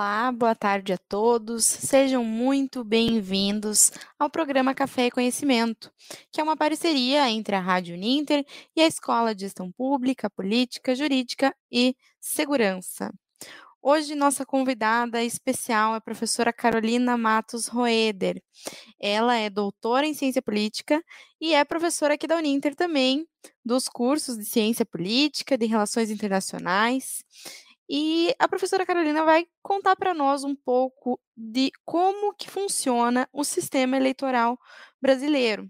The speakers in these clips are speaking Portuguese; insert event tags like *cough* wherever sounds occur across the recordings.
Olá, boa tarde a todos. Sejam muito bem-vindos ao programa Café e Conhecimento, que é uma parceria entre a Rádio Ninter e a Escola de Gestão Pública, Política, Jurídica e Segurança. Hoje, nossa convidada especial é a professora Carolina Matos Roeder. Ela é doutora em Ciência Política e é professora aqui da Uninter também, dos cursos de Ciência Política, de Relações Internacionais. E a professora Carolina vai contar para nós um pouco de como que funciona o sistema eleitoral brasileiro.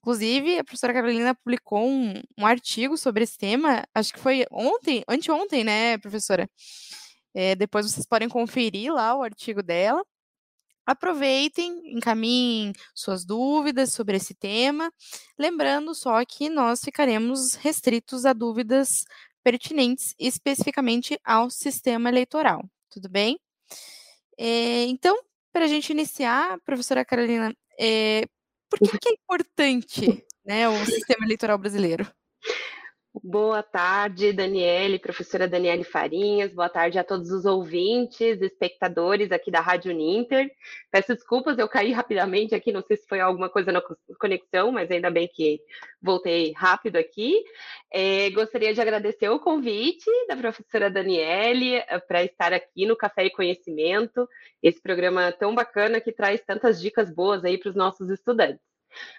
Inclusive, a professora Carolina publicou um, um artigo sobre esse tema, acho que foi ontem, anteontem, né, professora? É, depois vocês podem conferir lá o artigo dela. Aproveitem, encaminhem suas dúvidas sobre esse tema. Lembrando só que nós ficaremos restritos a dúvidas pertinentes especificamente ao sistema eleitoral. Tudo bem? É, então, para a gente iniciar, professora Carolina, é, por que, que é importante né, o sistema eleitoral brasileiro? Boa tarde, Daniele, professora Daniele Farinhas. Boa tarde a todos os ouvintes, espectadores aqui da Rádio Ninter. Peço desculpas, eu caí rapidamente aqui, não sei se foi alguma coisa na conexão, mas ainda bem que voltei rápido aqui. É, gostaria de agradecer o convite da professora Daniele eh, para estar aqui no Café e Conhecimento, esse programa tão bacana que traz tantas dicas boas aí para os nossos estudantes.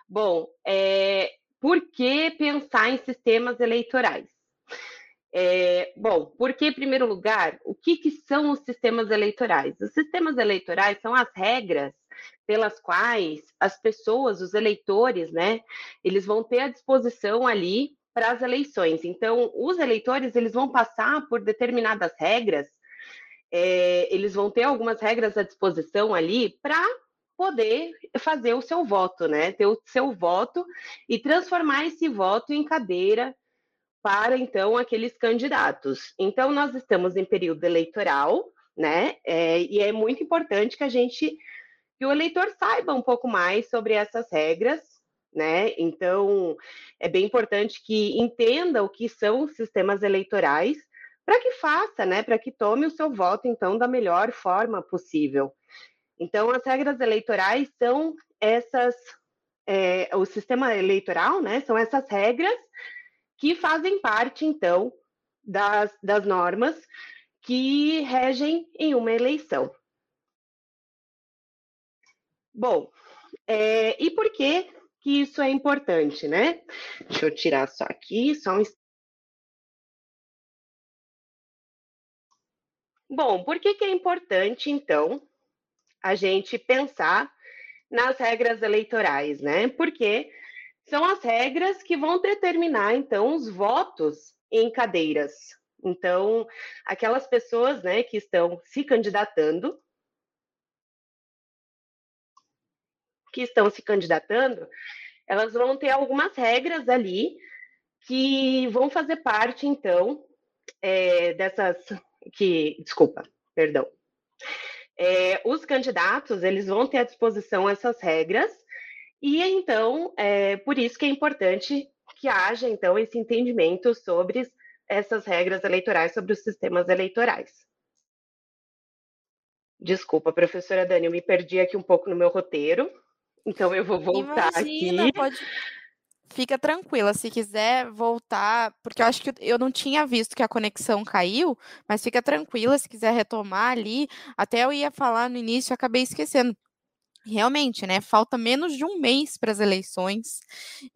Bom, é, por que pensar em sistemas eleitorais? É, bom, porque, em primeiro lugar, o que, que são os sistemas eleitorais? Os sistemas eleitorais são as regras pelas quais as pessoas, os eleitores, né, eles vão ter à disposição ali para as eleições. Então, os eleitores, eles vão passar por determinadas regras, é, eles vão ter algumas regras à disposição ali para poder fazer o seu voto, né? Ter o seu voto e transformar esse voto em cadeira para então aqueles candidatos. Então nós estamos em período eleitoral, né? É, e é muito importante que a gente que o eleitor saiba um pouco mais sobre essas regras, né? Então é bem importante que entenda o que são os sistemas eleitorais para que faça, né? Para que tome o seu voto então da melhor forma possível. Então, as regras eleitorais são essas, é, o sistema eleitoral, né, são essas regras que fazem parte, então, das, das normas que regem em uma eleição. Bom, é, e por que que isso é importante, né? Deixa eu tirar só aqui, só um Bom, por que, que é importante, então, a gente pensar nas regras eleitorais, né? Porque são as regras que vão determinar, então, os votos em cadeiras. Então, aquelas pessoas, né, que estão se candidatando, que estão se candidatando, elas vão ter algumas regras ali que vão fazer parte, então, é, dessas que, desculpa, perdão, é, os candidatos eles vão ter à disposição essas regras e então é por isso que é importante que haja então esse entendimento sobre essas regras eleitorais, sobre os sistemas eleitorais. Desculpa, professora Dani, eu me perdi aqui um pouco no meu roteiro, então eu vou voltar Imagina, aqui. Pode, fica tranquila, se quiser voltar, porque eu acho que eu não tinha visto que a conexão caiu, mas fica tranquila se quiser retomar ali. Até eu ia falar no início, acabei esquecendo. Realmente, né? Falta menos de um mês para as eleições.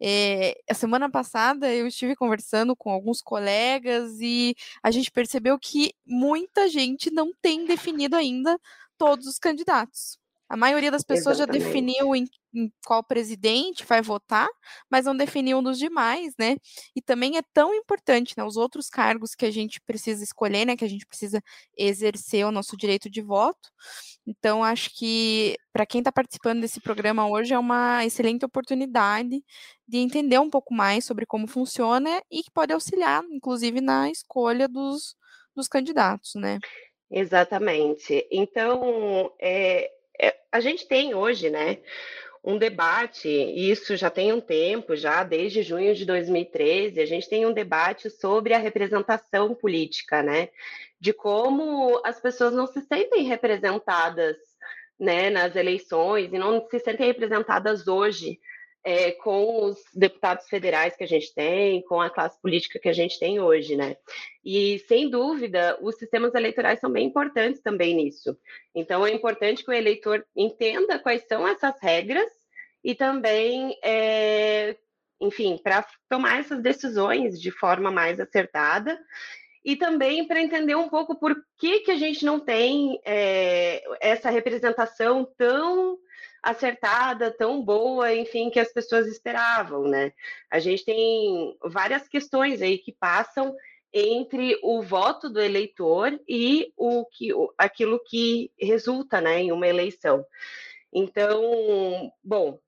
É, a semana passada eu estive conversando com alguns colegas e a gente percebeu que muita gente não tem definido ainda todos os candidatos. A maioria das pessoas Exatamente. já definiu em, em, qual presidente vai votar, mas não definiu nos demais, né? E também é tão importante, né? Os outros cargos que a gente precisa escolher, né? Que a gente precisa exercer o nosso direito de voto. Então, acho que para quem está participando desse programa hoje é uma excelente oportunidade de entender um pouco mais sobre como funciona e que pode auxiliar, inclusive, na escolha dos, dos candidatos, né? Exatamente. Então, é, é, a gente tem hoje, né, um debate, e isso já tem um tempo, já desde junho de 2013, a gente tem um debate sobre a representação política, né? De como as pessoas não se sentem representadas né, nas eleições e não se sentem representadas hoje é, com os deputados federais que a gente tem, com a classe política que a gente tem hoje, né? E, sem dúvida, os sistemas eleitorais são bem importantes também nisso. Então, é importante que o eleitor entenda quais são essas regras e também, é, enfim, para tomar essas decisões de forma mais acertada e também para entender um pouco por que, que a gente não tem é, essa representação tão acertada, tão boa, enfim, que as pessoas esperavam, né? A gente tem várias questões aí que passam entre o voto do eleitor e o que aquilo que resulta, né, em uma eleição. Então, bom,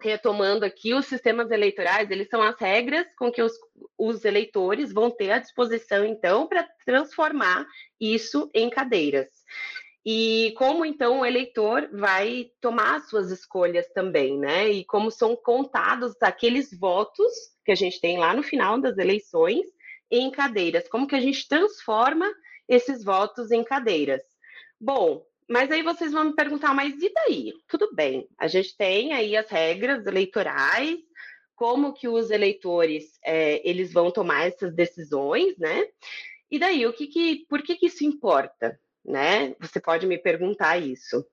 retomando aqui, os sistemas eleitorais, eles são as regras com que os, os eleitores vão ter à disposição, então, para transformar isso em cadeiras. E como então o eleitor vai tomar as suas escolhas também, né? E como são contados aqueles votos que a gente tem lá no final das eleições em cadeiras, como que a gente transforma esses votos em cadeiras. Bom, mas aí vocês vão me perguntar, mas e daí? Tudo bem, a gente tem aí as regras eleitorais, como que os eleitores é, eles vão tomar essas decisões, né? E daí, o que que, por que que isso importa? Né? Você pode me perguntar isso.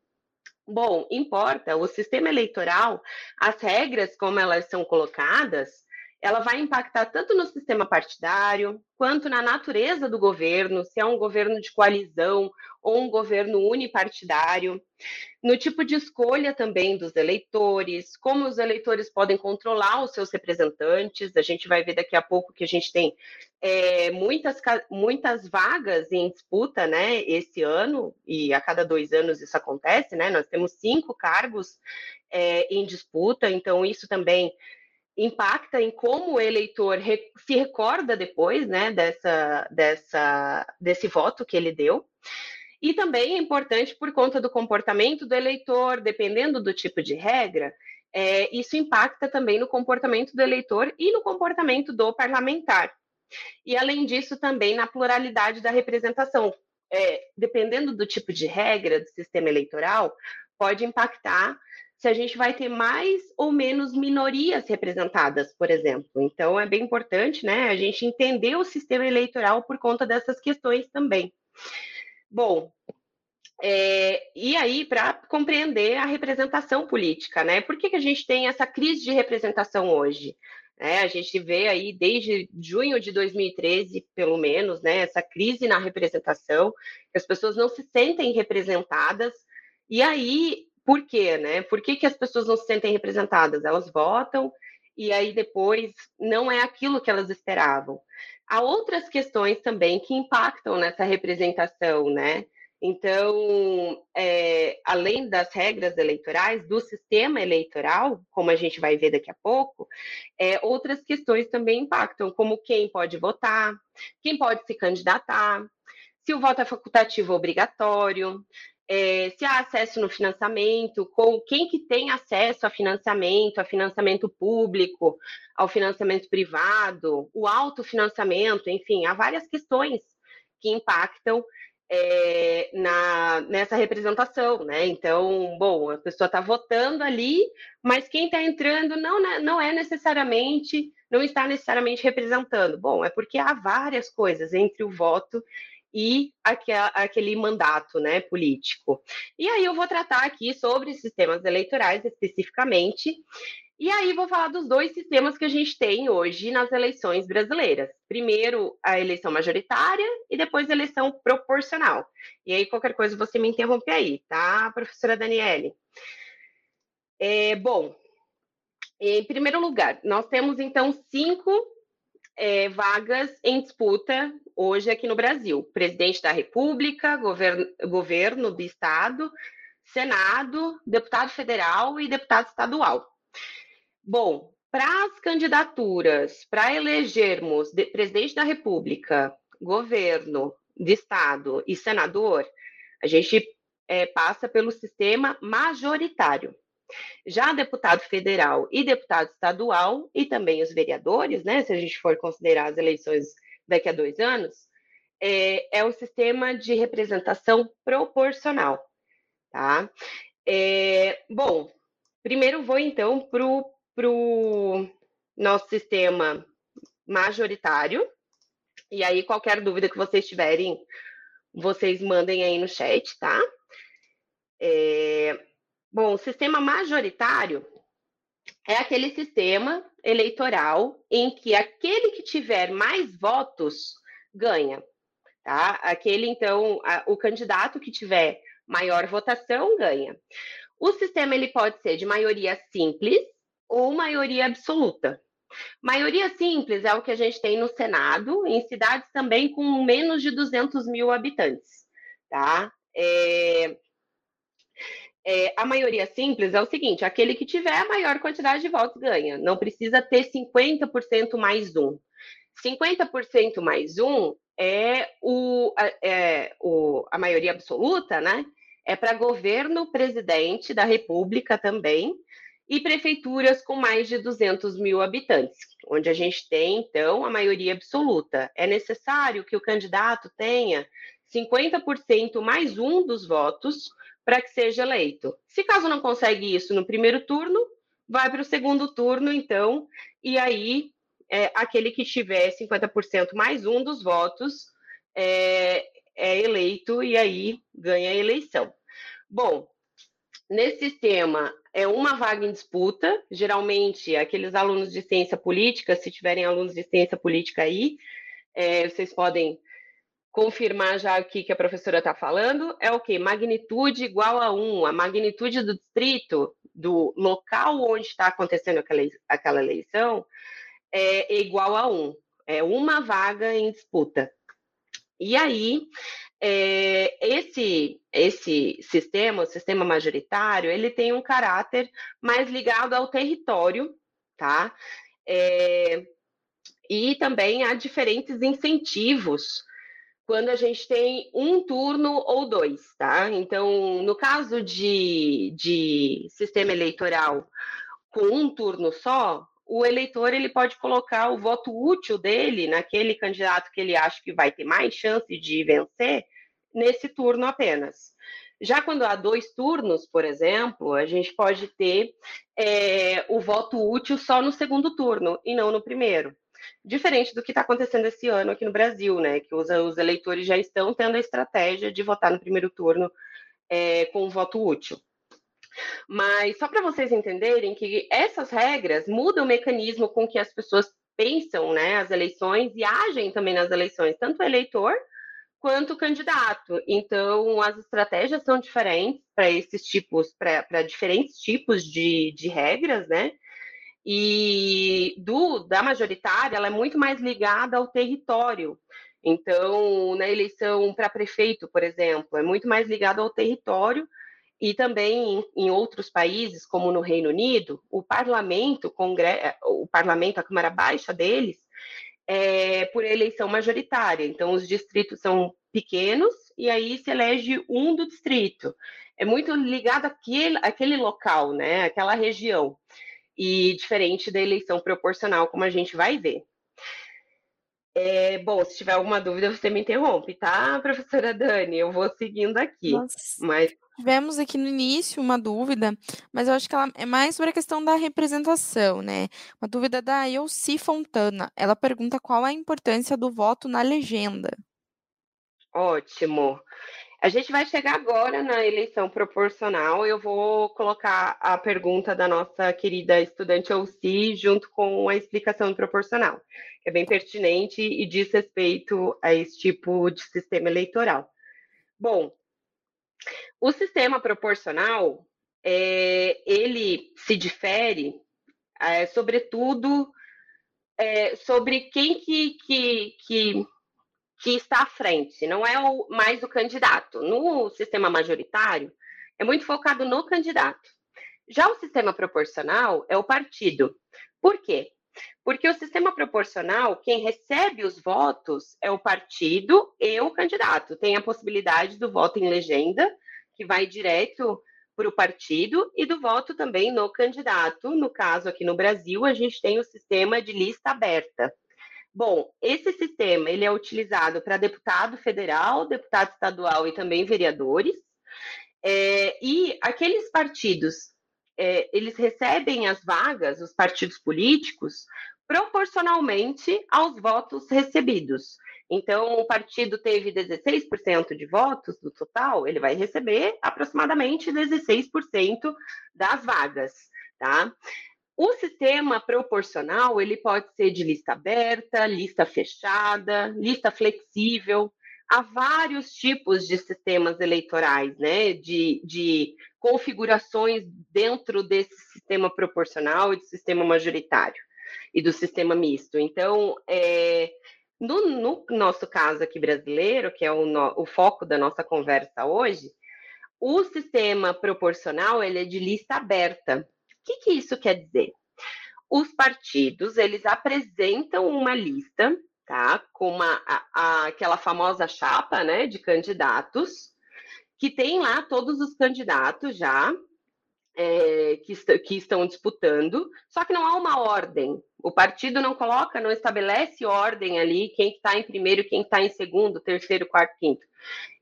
Bom, importa o sistema eleitoral, as regras como elas são colocadas, ela vai impactar tanto no sistema partidário, quanto na natureza do governo, se é um governo de coalizão ou um governo unipartidário, no tipo de escolha também dos eleitores, como os eleitores podem controlar os seus representantes. A gente vai ver daqui a pouco que a gente tem é, muitas, muitas vagas em disputa, né, esse ano, e a cada dois anos isso acontece, né? Nós temos cinco cargos é, em disputa, então isso também impacta em como o eleitor se recorda depois, né, dessa, dessa, desse voto que ele deu. E também é importante por conta do comportamento do eleitor, dependendo do tipo de regra, é, isso impacta também no comportamento do eleitor e no comportamento do parlamentar. E além disso, também na pluralidade da representação. É, dependendo do tipo de regra do sistema eleitoral, pode impactar se a gente vai ter mais ou menos minorias representadas, por exemplo. Então, é bem importante né, a gente entender o sistema eleitoral por conta dessas questões também. Bom, é, e aí, para compreender a representação política, né? Por que, que a gente tem essa crise de representação hoje? É, a gente vê aí desde junho de 2013, pelo menos, né, essa crise na representação, as pessoas não se sentem representadas, e aí por quê, né? Por que, que as pessoas não se sentem representadas? Elas votam e aí depois não é aquilo que elas esperavam. Há outras questões também que impactam nessa representação, né? Então, é, além das regras eleitorais, do sistema eleitoral, como a gente vai ver daqui a pouco, é, outras questões também impactam, como quem pode votar, quem pode se candidatar, se o voto é facultativo ou obrigatório, é, se há acesso no financiamento, com quem que tem acesso a financiamento, a financiamento público, ao financiamento privado, o autofinanciamento, enfim, há várias questões que impactam é, na, nessa representação, né? Então, bom, a pessoa está votando ali, mas quem está entrando não, né, não é necessariamente, não está necessariamente representando. Bom, é porque há várias coisas entre o voto e aquele mandato né, político. E aí eu vou tratar aqui sobre sistemas eleitorais especificamente, e aí vou falar dos dois sistemas que a gente tem hoje nas eleições brasileiras. Primeiro, a eleição majoritária e depois a eleição proporcional. E aí, qualquer coisa, você me interrompe aí, tá, professora Daniele? É, bom, em primeiro lugar, nós temos então cinco é, vagas em disputa hoje aqui no Brasil: presidente da República, governo, governo do Estado, Senado, deputado federal e deputado estadual. Bom, para as candidaturas, para elegermos de, presidente da República, governo de Estado e senador, a gente é, passa pelo sistema majoritário. Já deputado federal e deputado estadual, e também os vereadores, né, se a gente for considerar as eleições daqui a dois anos, é, é o sistema de representação proporcional, tá? É, bom, primeiro vou então para o nosso sistema majoritário, e aí qualquer dúvida que vocês tiverem, vocês mandem aí no chat, tá? É, bom, o sistema majoritário é aquele sistema eleitoral em que aquele que tiver mais votos ganha, tá? Aquele, então, a, o candidato que tiver maior votação ganha. O sistema ele pode ser de maioria simples ou maioria absoluta. Maioria simples é o que a gente tem no Senado, em cidades também com menos de 200 mil habitantes, tá? É, é, a maioria simples é o seguinte: aquele que tiver a maior quantidade de votos ganha. Não precisa ter 50% mais um. 50% mais um é, o, é o, a maioria absoluta, né? É para governo, presidente da República também, e prefeituras com mais de 200 mil habitantes, onde a gente tem, então, a maioria absoluta. É necessário que o candidato tenha 50% mais um dos votos para que seja eleito. Se caso não consegue isso no primeiro turno, vai para o segundo turno, então, e aí é, aquele que tiver 50% mais um dos votos é, é eleito e aí ganha a eleição. Bom, nesse sistema é uma vaga em disputa, geralmente aqueles alunos de ciência política, se tiverem alunos de ciência política aí, é, vocês podem confirmar já aqui que a professora está falando, é o que? Magnitude igual a 1. A magnitude do distrito, do local onde está acontecendo aquela, aquela eleição, é igual a 1. É uma vaga em disputa. E aí, é, esse, esse sistema, o sistema majoritário, ele tem um caráter mais ligado ao território, tá? É, e também há diferentes incentivos quando a gente tem um turno ou dois, tá? Então, no caso de, de sistema eleitoral com um turno só, o eleitor ele pode colocar o voto útil dele naquele candidato que ele acha que vai ter mais chance de vencer nesse turno apenas. Já quando há dois turnos, por exemplo, a gente pode ter é, o voto útil só no segundo turno e não no primeiro. Diferente do que está acontecendo esse ano aqui no Brasil, né? Que os, os, eleitores já estão tendo a estratégia de votar no primeiro turno é, com o voto útil. Mas só para vocês entenderem que essas regras mudam o mecanismo com que as pessoas pensam né, as eleições e agem também nas eleições, tanto o eleitor quanto o candidato. Então, as estratégias são diferentes para esses tipos, para diferentes tipos de, de regras, né? E do da majoritária, ela é muito mais ligada ao território. Então, na eleição para prefeito, por exemplo, é muito mais ligado ao território e também em outros países, como no Reino Unido, o parlamento, o, congresso, o parlamento, a Câmara Baixa deles, é por eleição majoritária. Então, os distritos são pequenos e aí se elege um do distrito. É muito ligado àquele, àquele local, né? Aquela região e diferente da eleição proporcional, como a gente vai ver. É, bom, se tiver alguma dúvida, você me interrompe, tá, professora Dani? Eu vou seguindo aqui. Nós mas... Tivemos aqui no início uma dúvida, mas eu acho que ela é mais sobre a questão da representação, né? Uma dúvida da Elci Fontana. Ela pergunta qual a importância do voto na legenda. Ótimo. A gente vai chegar agora na eleição proporcional. Eu vou colocar a pergunta da nossa querida estudante Elci junto com a explicação proporcional, que é bem pertinente e diz respeito a esse tipo de sistema eleitoral. Bom, o sistema proporcional, é, ele se difere, é, sobretudo, é, sobre quem que, que, que que está à frente, não é o, mais o candidato. No sistema majoritário, é muito focado no candidato. Já o sistema proporcional é o partido. Por quê? Porque o sistema proporcional, quem recebe os votos é o partido e o candidato. Tem a possibilidade do voto em legenda, que vai direto para o partido e do voto também no candidato. No caso, aqui no Brasil, a gente tem o sistema de lista aberta. Bom, esse sistema ele é utilizado para deputado federal, deputado estadual e também vereadores. É, e aqueles partidos, é, eles recebem as vagas, os partidos políticos, proporcionalmente aos votos recebidos. Então, o partido teve 16% de votos do total, ele vai receber aproximadamente 16% das vagas, tá? O sistema proporcional, ele pode ser de lista aberta, lista fechada, lista flexível. Há vários tipos de sistemas eleitorais, né? De, de configurações dentro desse sistema proporcional e do sistema majoritário e do sistema misto. Então, é, no, no, nosso caso aqui brasileiro, que é o, no, o foco da nossa conversa hoje, o sistema proporcional ele é de lista aberta. O que, que isso quer dizer? Os partidos eles apresentam uma lista, tá, com uma, a, a, aquela famosa chapa, né, de candidatos, que tem lá todos os candidatos já é, que, est que estão disputando, só que não há uma ordem. O partido não coloca, não estabelece ordem ali, quem está em primeiro, quem está em segundo, terceiro, quarto, quinto.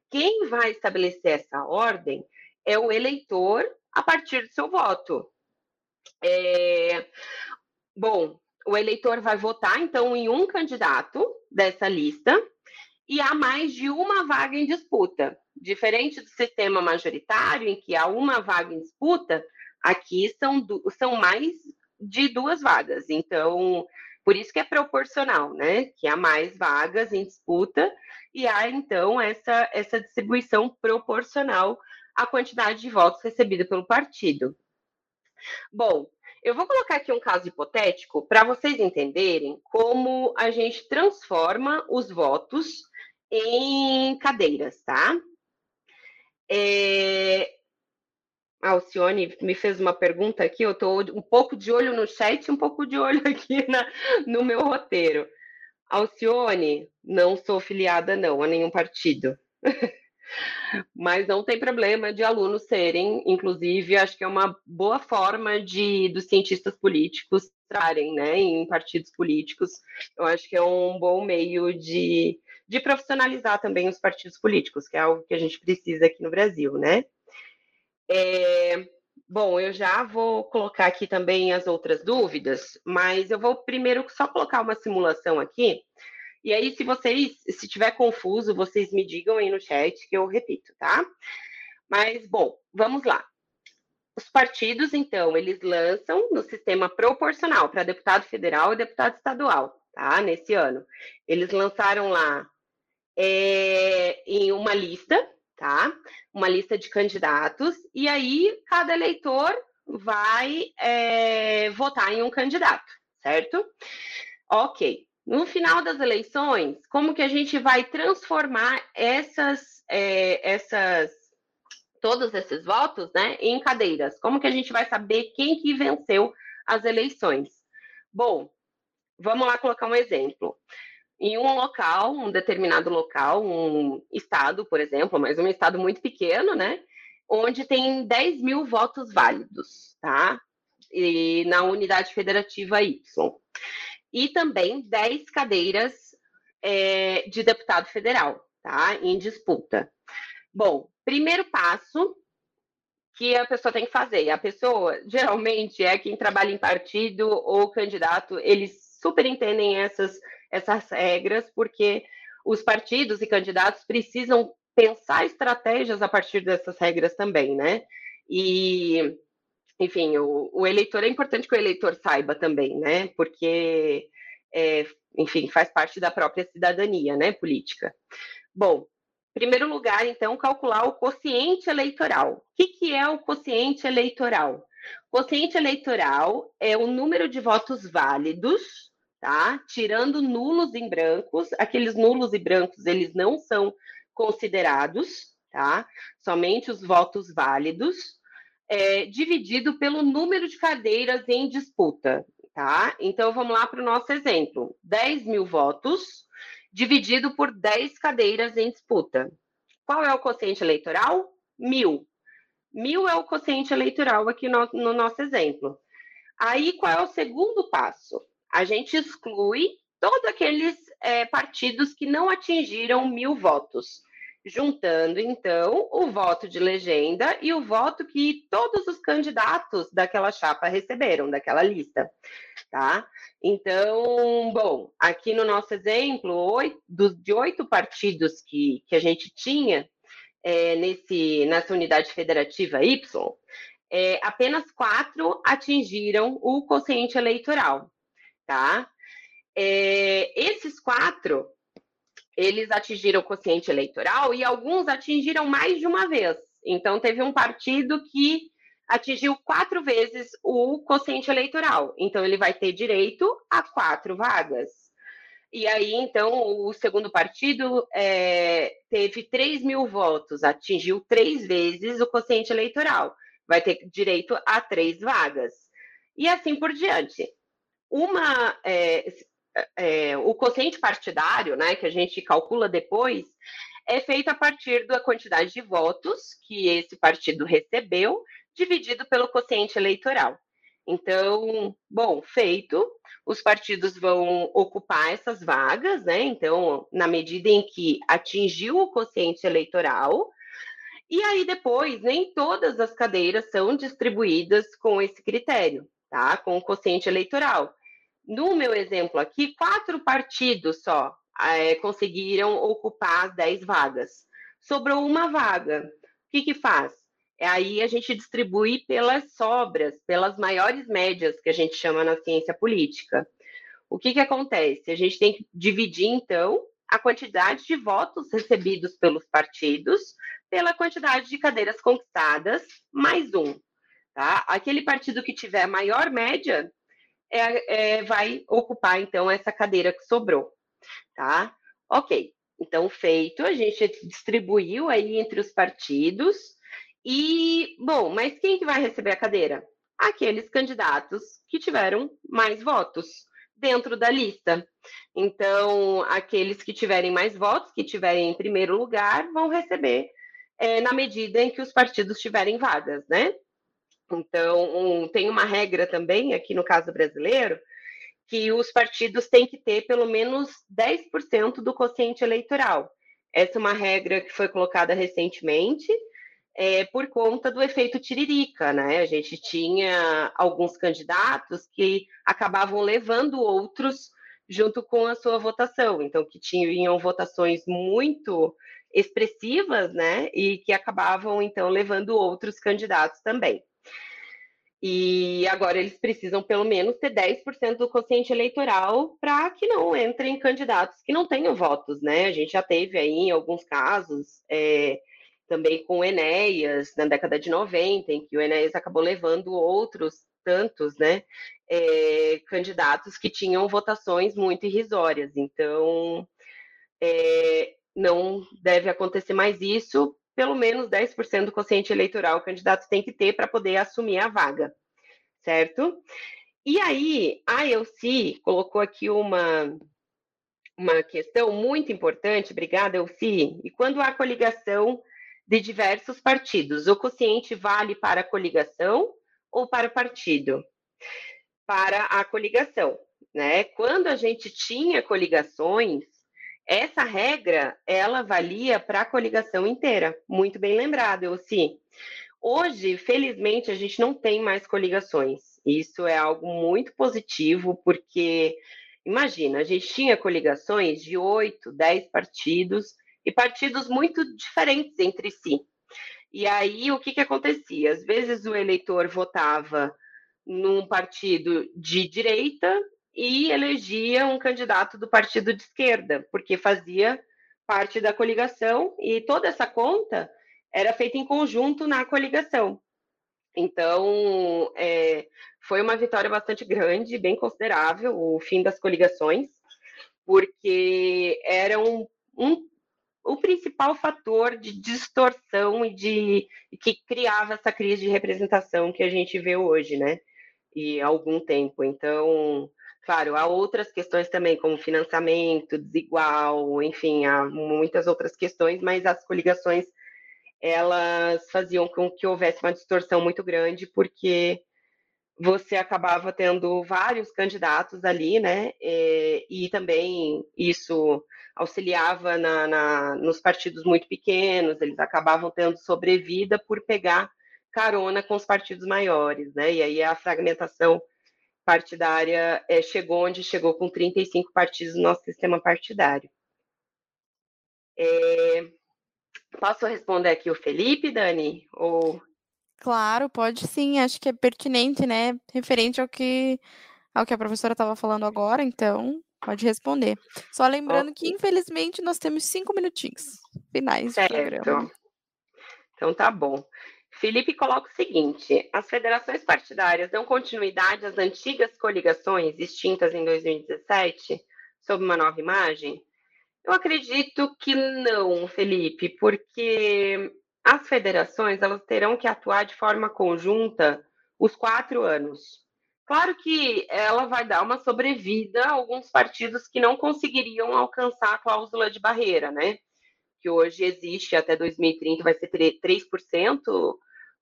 Quem vai estabelecer essa ordem é o eleitor a partir do seu voto. É... Bom, o eleitor vai votar, então, em um candidato dessa lista, e há mais de uma vaga em disputa. Diferente do sistema majoritário, em que há uma vaga em disputa, aqui são, são mais de duas vagas. Então, por isso que é proporcional, né? Que há mais vagas em disputa e há, então, essa, essa distribuição proporcional à quantidade de votos recebida pelo partido. Bom, eu vou colocar aqui um caso hipotético para vocês entenderem como a gente transforma os votos em cadeiras, tá? É... A Alcione me fez uma pergunta aqui, eu estou um pouco de olho no chat, um pouco de olho *laughs* aqui na, no meu roteiro. Alcione, não sou filiada não a nenhum partido. *laughs* Mas não tem problema de alunos serem, inclusive, acho que é uma boa forma de dos cientistas políticos estarem né, em partidos políticos. Eu acho que é um bom meio de de profissionalizar também os partidos políticos, que é algo que a gente precisa aqui no Brasil, né? É, bom, eu já vou colocar aqui também as outras dúvidas, mas eu vou primeiro só colocar uma simulação aqui. E aí, se vocês, se tiver confuso, vocês me digam aí no chat que eu repito, tá? Mas, bom, vamos lá. Os partidos, então, eles lançam no sistema proporcional para deputado federal e deputado estadual, tá? Nesse ano. Eles lançaram lá é, em uma lista, tá? Uma lista de candidatos, e aí cada eleitor vai é, votar em um candidato, certo? Ok. No final das eleições, como que a gente vai transformar essas, é, essas, todos esses votos, né, em cadeiras? Como que a gente vai saber quem que venceu as eleições? Bom, vamos lá colocar um exemplo em um local, um determinado local, um estado, por exemplo, mas um estado muito pequeno, né? Onde tem 10 mil votos válidos, tá? E na unidade federativa Y. E também 10 cadeiras é, de deputado federal, tá? Em disputa. Bom, primeiro passo que a pessoa tem que fazer. A pessoa, geralmente, é quem trabalha em partido ou candidato, eles super entendem essas essas regras, porque os partidos e candidatos precisam pensar estratégias a partir dessas regras também, né? E, enfim, o, o eleitor é importante que o eleitor saiba também, né? Porque, é, enfim, faz parte da própria cidadania, né? Política. Bom, primeiro lugar, então, calcular o quociente eleitoral. O que, que é o quociente eleitoral? O quociente eleitoral é o número de votos válidos tá? Tirando nulos e brancos, aqueles nulos e brancos eles não são considerados, tá? Somente os votos válidos, é, dividido pelo número de cadeiras em disputa, tá? Então vamos lá para o nosso exemplo: 10 mil votos dividido por 10 cadeiras em disputa. Qual é o quociente eleitoral? Mil. Mil é o quociente eleitoral aqui no, no nosso exemplo. Aí, qual é o segundo passo? A gente exclui todos aqueles é, partidos que não atingiram mil votos, juntando então o voto de legenda e o voto que todos os candidatos daquela chapa receberam, daquela lista, tá? Então, bom, aqui no nosso exemplo, oito, de oito partidos que, que a gente tinha é, nesse, nessa unidade federativa Y, é, apenas quatro atingiram o quociente eleitoral, tá? É, esses quatro, eles atingiram o quociente eleitoral e alguns atingiram mais de uma vez. Então, teve um partido que atingiu quatro vezes o quociente eleitoral. Então, ele vai ter direito a quatro vagas. E aí, então, o segundo partido é, teve 3 mil votos, atingiu três vezes o quociente eleitoral. Vai ter direito a três vagas. E assim por diante. Uma, é, é, o quociente partidário, né, que a gente calcula depois, é feito a partir da quantidade de votos que esse partido recebeu, dividido pelo quociente eleitoral. Então, bom, feito, os partidos vão ocupar essas vagas, né? Então, na medida em que atingiu o quociente eleitoral, e aí depois nem todas as cadeiras são distribuídas com esse critério, tá? Com o quociente eleitoral. No meu exemplo aqui, quatro partidos só é, conseguiram ocupar as dez vagas. Sobrou uma vaga. O que, que faz? É aí a gente distribui pelas sobras, pelas maiores médias que a gente chama na ciência política. O que, que acontece? A gente tem que dividir, então, a quantidade de votos recebidos pelos partidos pela quantidade de cadeiras conquistadas, mais um. Tá? Aquele partido que tiver maior média é, é, vai ocupar, então, essa cadeira que sobrou, tá? Ok, então, feito, a gente distribuiu aí entre os partidos, e, bom, mas quem que vai receber a cadeira? Aqueles candidatos que tiveram mais votos dentro da lista. Então, aqueles que tiverem mais votos, que tiverem em primeiro lugar, vão receber é, na medida em que os partidos tiverem vagas, né? Então, um, tem uma regra também, aqui no caso brasileiro, que os partidos têm que ter pelo menos 10% do quociente eleitoral. Essa é uma regra que foi colocada recentemente, é, por conta do efeito tiririca, né? A gente tinha alguns candidatos que acabavam levando outros junto com a sua votação, então que tinham votações muito expressivas, né? E que acabavam então levando outros candidatos também. E agora eles precisam pelo menos ter 10% do quociente eleitoral para que não entrem candidatos que não tenham votos, né? A gente já teve aí em alguns casos, é, também com o Enéas, na década de 90, em que o Enéas acabou levando outros tantos, né, é, candidatos que tinham votações muito irrisórias. Então, é, não deve acontecer mais isso, pelo menos 10% do quociente eleitoral o candidato tem que ter para poder assumir a vaga, certo? E aí, a Elci colocou aqui uma, uma questão muito importante, obrigada, Elci. E quando há coligação de diversos partidos, o quociente vale para a coligação ou para o partido? Para a coligação, né? Quando a gente tinha coligações, essa regra, ela valia para a coligação inteira. Muito bem lembrado, sim. Hoje, felizmente, a gente não tem mais coligações. Isso é algo muito positivo, porque imagina, a gente tinha coligações de oito, dez partidos e partidos muito diferentes entre si. E aí, o que, que acontecia? Às vezes o eleitor votava num partido de direita e elegia um candidato do partido de esquerda, porque fazia parte da coligação e toda essa conta era feita em conjunto na coligação. Então, é, foi uma vitória bastante grande, bem considerável, o fim das coligações, porque era um, um o principal fator de distorção e de que criava essa crise de representação que a gente vê hoje, né? E há algum tempo. Então, Claro, há outras questões também, como financiamento desigual, enfim, há muitas outras questões, mas as coligações elas faziam com que houvesse uma distorção muito grande, porque você acabava tendo vários candidatos ali, né? E, e também isso auxiliava na, na, nos partidos muito pequenos, eles acabavam tendo sobrevida por pegar carona com os partidos maiores, né? E aí a fragmentação partidária é, chegou onde chegou com 35 partidos no nosso sistema partidário. É, posso responder aqui o Felipe, Dani? Ou Claro, pode sim, acho que é pertinente, né? Referente ao que, ao que a professora estava falando agora, então pode responder. Só lembrando que, infelizmente, nós temos cinco minutinhos finais certo. de programa. Então tá bom. Felipe coloca o seguinte: as federações partidárias dão continuidade às antigas coligações extintas em 2017, sob uma nova imagem? Eu acredito que não, Felipe, porque as federações elas terão que atuar de forma conjunta os quatro anos. Claro que ela vai dar uma sobrevida a alguns partidos que não conseguiriam alcançar a cláusula de barreira, né? Que hoje existe até 2030, vai ser 3%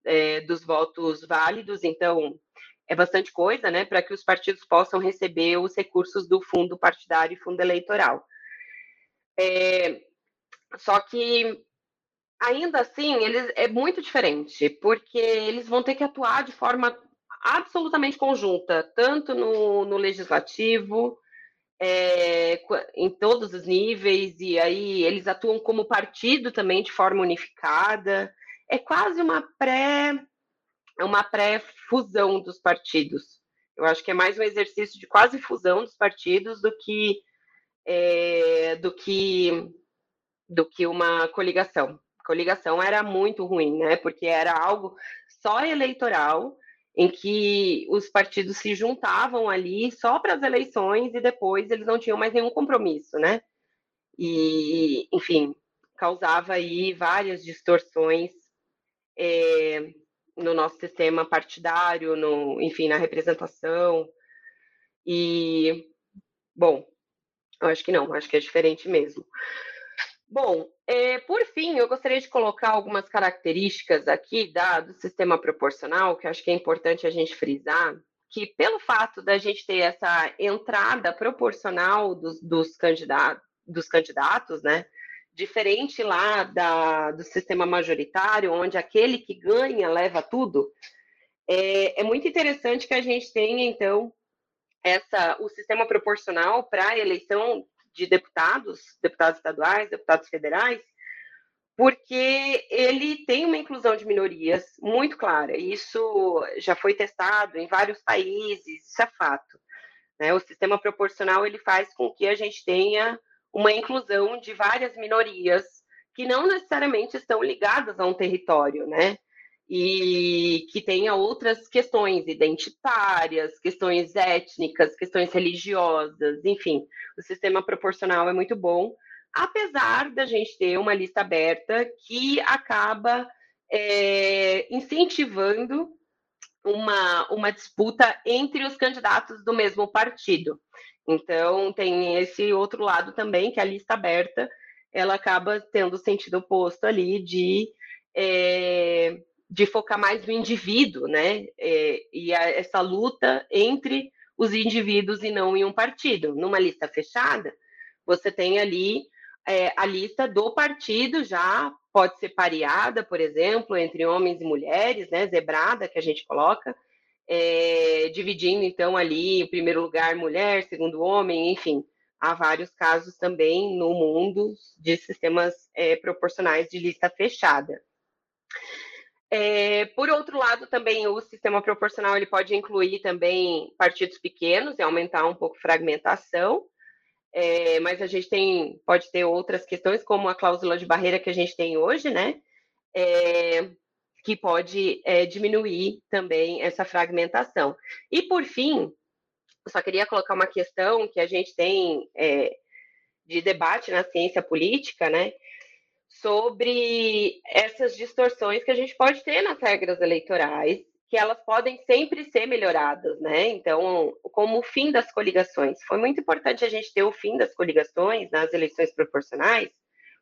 é, dos votos válidos, então é bastante coisa, né? Para que os partidos possam receber os recursos do fundo partidário e fundo eleitoral. É, só que ainda assim, eles é muito diferente, porque eles vão ter que atuar de forma absolutamente conjunta, tanto no, no legislativo, é, em todos os níveis, e aí eles atuam como partido também de forma unificada. É quase uma pré uma pré-fusão dos partidos. Eu acho que é mais um exercício de quase fusão dos partidos do que é, do que do que uma coligação coligação era muito ruim, né? Porque era algo só eleitoral, em que os partidos se juntavam ali só para as eleições e depois eles não tinham mais nenhum compromisso, né? E, enfim, causava aí várias distorções é, no nosso sistema partidário, no, enfim, na representação. E, bom, eu acho que não, acho que é diferente mesmo. Bom, é, por fim, eu gostaria de colocar algumas características aqui da, do sistema proporcional, que acho que é importante a gente frisar, que pelo fato da gente ter essa entrada proporcional dos, dos, candidatos, dos candidatos, né? Diferente lá da, do sistema majoritário, onde aquele que ganha leva tudo, é, é muito interessante que a gente tenha, então, essa, o sistema proporcional para a eleição de deputados, deputados estaduais, deputados federais, porque ele tem uma inclusão de minorias muito clara. Isso já foi testado em vários países, isso é fato. Né? O sistema proporcional ele faz com que a gente tenha uma inclusão de várias minorias que não necessariamente estão ligadas a um território, né? e que tenha outras questões identitárias, questões étnicas, questões religiosas, enfim, o sistema proporcional é muito bom, apesar da gente ter uma lista aberta que acaba é, incentivando uma, uma disputa entre os candidatos do mesmo partido. Então, tem esse outro lado também, que a lista aberta, ela acaba tendo sentido oposto ali de é, de focar mais no indivíduo, né? É, e a, essa luta entre os indivíduos e não em um partido. Numa lista fechada, você tem ali é, a lista do partido já pode ser pareada, por exemplo, entre homens e mulheres, né? Zebrada que a gente coloca, é, dividindo então ali, em primeiro lugar, mulher, segundo homem, enfim. Há vários casos também no mundo de sistemas é, proporcionais de lista fechada. É, por outro lado, também o sistema proporcional ele pode incluir também partidos pequenos e aumentar um pouco a fragmentação, é, mas a gente tem, pode ter outras questões, como a cláusula de barreira que a gente tem hoje, né? É, que pode é, diminuir também essa fragmentação. E por fim, só queria colocar uma questão que a gente tem é, de debate na ciência política, né? sobre essas distorções que a gente pode ter nas regras eleitorais, que elas podem sempre ser melhoradas, né? Então, como o fim das coligações. Foi muito importante a gente ter o fim das coligações nas eleições proporcionais,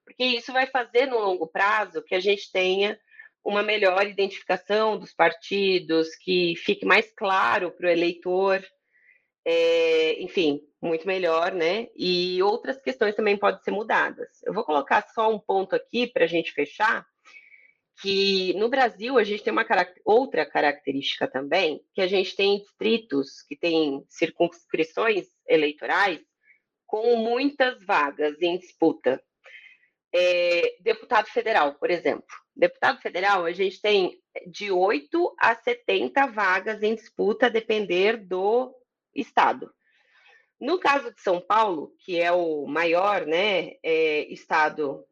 porque isso vai fazer no longo prazo que a gente tenha uma melhor identificação dos partidos, que fique mais claro para o eleitor, é, enfim, muito melhor, né? E outras questões também podem ser mudadas. Eu vou colocar só um ponto aqui para a gente fechar, que no Brasil a gente tem uma outra característica também, que a gente tem distritos que têm circunscrições eleitorais com muitas vagas em disputa. É, deputado federal, por exemplo. Deputado federal, a gente tem de 8 a 70 vagas em disputa, a depender do estado. No caso de São Paulo, que é o maior né, é, estado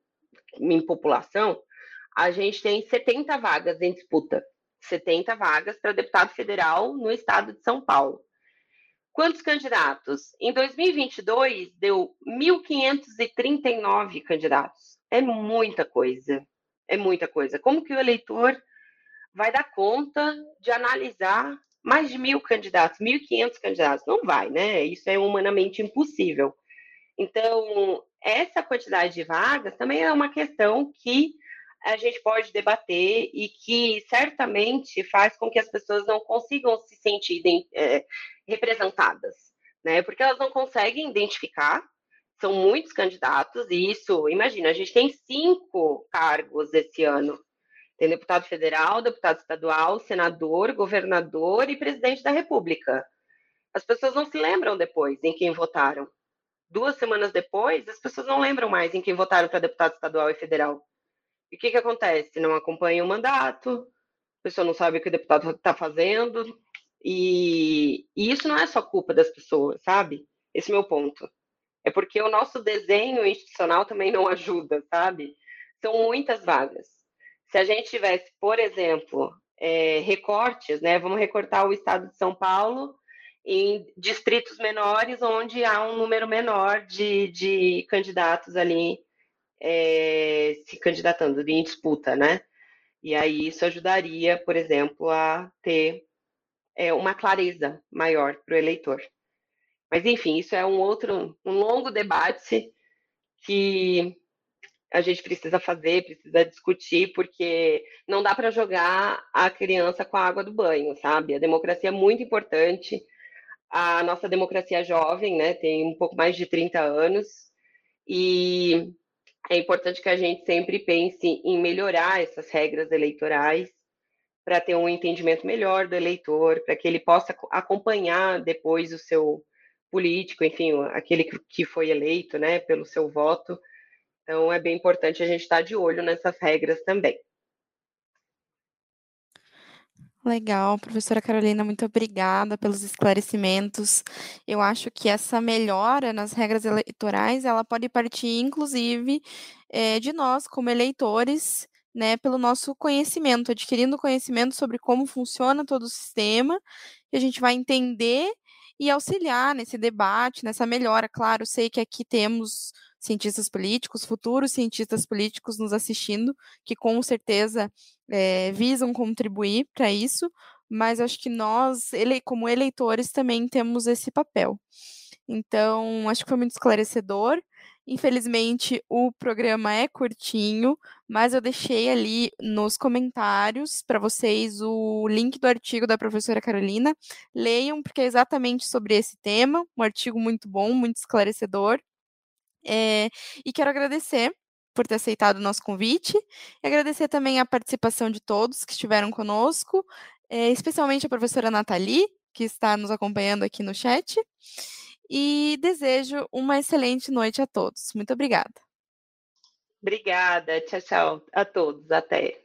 em população, a gente tem 70 vagas em disputa. 70 vagas para deputado federal no estado de São Paulo. Quantos candidatos? Em 2022, deu 1.539 candidatos. É muita coisa. É muita coisa. Como que o eleitor vai dar conta de analisar mais de mil candidatos, 1.500 candidatos? Não vai, né? Isso é humanamente impossível. Então, essa quantidade de vagas também é uma questão que a gente pode debater e que certamente faz com que as pessoas não consigam se sentir é, representadas, né? Porque elas não conseguem identificar, são muitos candidatos, e isso, imagina, a gente tem cinco cargos esse ano. Tem deputado federal, deputado estadual, senador, governador e presidente da República. As pessoas não se lembram depois em quem votaram. Duas semanas depois, as pessoas não lembram mais em quem votaram para deputado estadual e federal. E o que, que acontece? Não acompanha o mandato, a pessoa não sabe o que o deputado está fazendo, e, e, isso não é só culpa das pessoas, sabe? Esse é o meu ponto. É porque o nosso desenho institucional também não ajuda, sabe? São muitas vagas. Se a gente tivesse, por exemplo, é, recortes, né? Vamos recortar o estado de São Paulo em distritos menores, onde há um número menor de, de candidatos ali é, se candidatando em disputa, né? E aí isso ajudaria, por exemplo, a ter é, uma clareza maior para o eleitor. Mas enfim, isso é um outro, um longo debate que a gente precisa fazer, precisa discutir, porque não dá para jogar a criança com a água do banho, sabe? A democracia é muito importante. A nossa democracia é jovem, né, tem um pouco mais de 30 anos, e é importante que a gente sempre pense em melhorar essas regras eleitorais para ter um entendimento melhor do eleitor, para que ele possa acompanhar depois o seu político, enfim, aquele que foi eleito, né, pelo seu voto. Então, é bem importante a gente estar de olho nessas regras também. Legal, professora Carolina, muito obrigada pelos esclarecimentos. Eu acho que essa melhora nas regras eleitorais, ela pode partir, inclusive, é, de nós, como eleitores, né, pelo nosso conhecimento, adquirindo conhecimento sobre como funciona todo o sistema, que a gente vai entender e auxiliar nesse debate, nessa melhora. Claro, sei que aqui temos cientistas políticos, futuros cientistas políticos nos assistindo, que com certeza é, visam contribuir para isso, mas acho que nós, ele, como eleitores, também temos esse papel. Então, acho que foi muito esclarecedor. Infelizmente, o programa é curtinho, mas eu deixei ali nos comentários para vocês o link do artigo da professora Carolina. Leiam, porque é exatamente sobre esse tema, um artigo muito bom, muito esclarecedor. É, e quero agradecer por ter aceitado o nosso convite e agradecer também a participação de todos que estiveram conosco, é, especialmente a professora Nathalie, que está nos acompanhando aqui no chat. E desejo uma excelente noite a todos. Muito obrigada. Obrigada. Tchau, tchau a todos. Até.